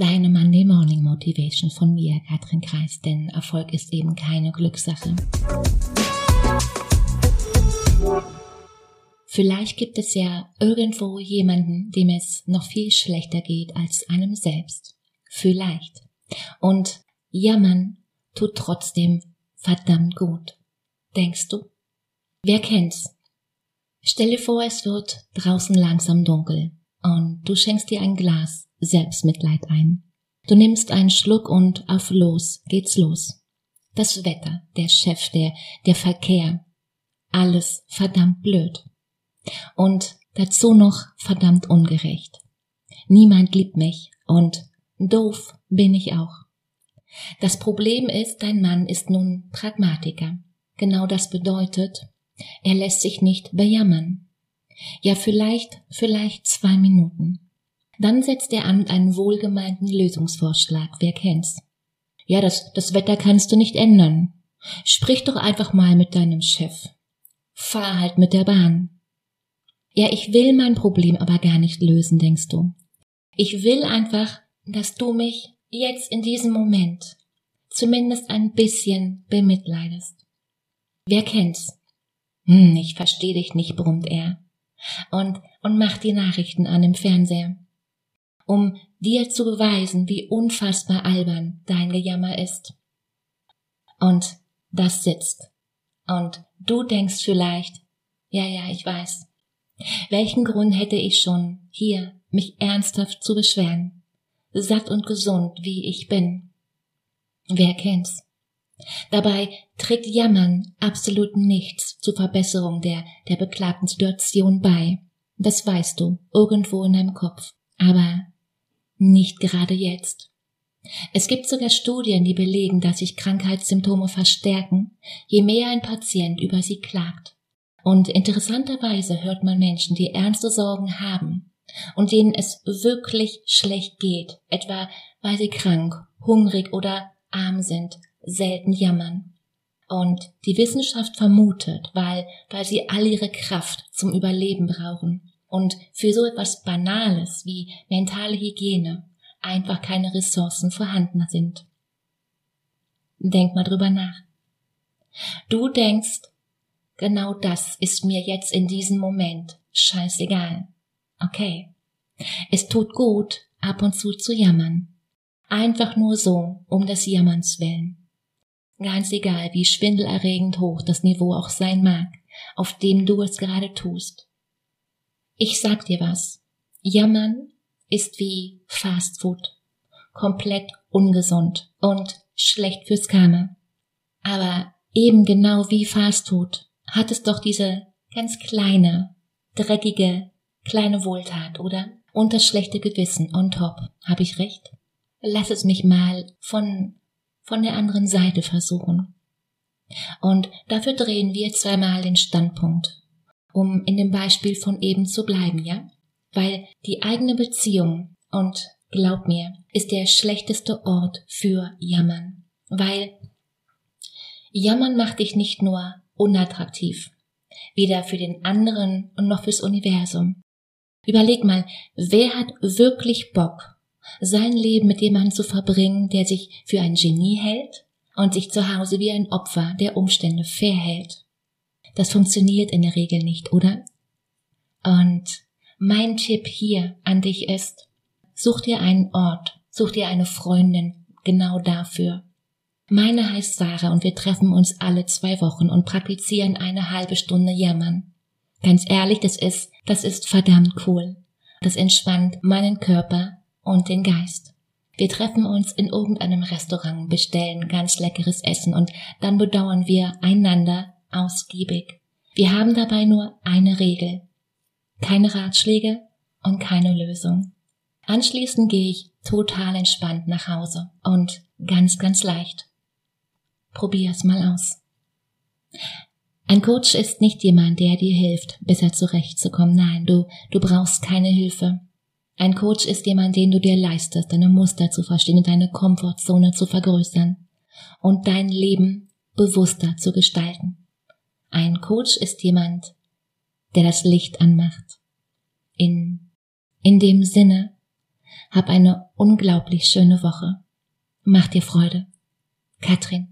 Deine Monday Morning Motivation von mir, Katrin Kreis, denn Erfolg ist eben keine Glückssache. Vielleicht gibt es ja irgendwo jemanden, dem es noch viel schlechter geht als einem selbst. Vielleicht. Und jammern tut trotzdem verdammt gut. Denkst du? Wer kennt's? Stell dir vor, es wird draußen langsam dunkel und du schenkst dir ein Glas Selbstmitleid ein. Du nimmst einen Schluck und auf los geht's los. Das Wetter, der Chef, der, der Verkehr, alles verdammt blöd. Und dazu noch verdammt ungerecht. Niemand liebt mich und doof bin ich auch. Das Problem ist, dein Mann ist nun Pragmatiker. Genau das bedeutet, er lässt sich nicht bejammern. Ja, vielleicht, vielleicht zwei Minuten. Dann setzt er an mit einem wohlgemeinten Lösungsvorschlag. Wer kennt's? Ja, das, das Wetter kannst du nicht ändern. Sprich doch einfach mal mit deinem Chef. Fahr halt mit der Bahn. Ja, ich will mein Problem aber gar nicht lösen, denkst du. Ich will einfach, dass du mich jetzt in diesem Moment zumindest ein bisschen bemitleidest. Wer kennt's? Hm, ich versteh dich nicht, brummt er. Und, und macht die Nachrichten an im Fernseher. Um dir zu beweisen, wie unfassbar albern dein Gejammer ist. Und das sitzt. Und du denkst vielleicht, ja, ja, ich weiß. Welchen Grund hätte ich schon, hier mich ernsthaft zu beschweren, satt und gesund, wie ich bin? Wer kennt's? Dabei trägt Jammern absolut nichts zur Verbesserung der, der beklagten Situation bei. Das weißt du, irgendwo in deinem Kopf. Aber nicht gerade jetzt. Es gibt sogar Studien, die belegen, dass sich Krankheitssymptome verstärken, je mehr ein Patient über sie klagt. Und interessanterweise hört man Menschen, die ernste Sorgen haben und denen es wirklich schlecht geht, etwa weil sie krank, hungrig oder arm sind, selten jammern. Und die Wissenschaft vermutet, weil, weil sie all ihre Kraft zum Überleben brauchen und für so etwas Banales wie mentale Hygiene einfach keine Ressourcen vorhanden sind. Denk mal drüber nach. Du denkst, genau das ist mir jetzt in diesem Moment scheißegal. Okay. Es tut gut, ab und zu zu jammern. Einfach nur so, um des Jammerns willen. Ganz egal, wie schwindelerregend hoch das Niveau auch sein mag, auf dem du es gerade tust. Ich sag dir was. Jammern ist wie Fast Food. Komplett ungesund und schlecht fürs Karma. Aber eben genau wie Fast Food hat es doch diese ganz kleine, dreckige, kleine Wohltat, oder? Und das schlechte Gewissen on top. Hab ich recht? Lass es mich mal von von der anderen Seite versuchen. Und dafür drehen wir zweimal den Standpunkt, um in dem Beispiel von eben zu bleiben, ja? Weil die eigene Beziehung, und glaub mir, ist der schlechteste Ort für Jammern. Weil Jammern macht dich nicht nur unattraktiv, weder für den anderen noch fürs Universum. Überleg mal, wer hat wirklich Bock, sein Leben mit jemandem zu verbringen, der sich für ein Genie hält und sich zu Hause wie ein Opfer der Umstände verhält. Das funktioniert in der Regel nicht, oder? Und mein Tipp hier an dich ist, such dir einen Ort, such dir eine Freundin genau dafür. Meine heißt Sarah und wir treffen uns alle zwei Wochen und praktizieren eine halbe Stunde Jammern. Ganz ehrlich, das ist, das ist verdammt cool. Das entspannt meinen Körper und den Geist. Wir treffen uns in irgendeinem Restaurant, bestellen ganz leckeres Essen und dann bedauern wir einander ausgiebig. Wir haben dabei nur eine Regel. Keine Ratschläge und keine Lösung. Anschließend gehe ich total entspannt nach Hause und ganz, ganz leicht. Probier's mal aus. Ein Coach ist nicht jemand, der dir hilft, besser zurechtzukommen. Nein, du, du brauchst keine Hilfe. Ein Coach ist jemand, den du dir leistest, deine Muster zu verstehen und deine Komfortzone zu vergrößern und dein Leben bewusster zu gestalten. Ein Coach ist jemand, der das Licht anmacht. In, in dem Sinne, hab eine unglaublich schöne Woche. Mach dir Freude. Katrin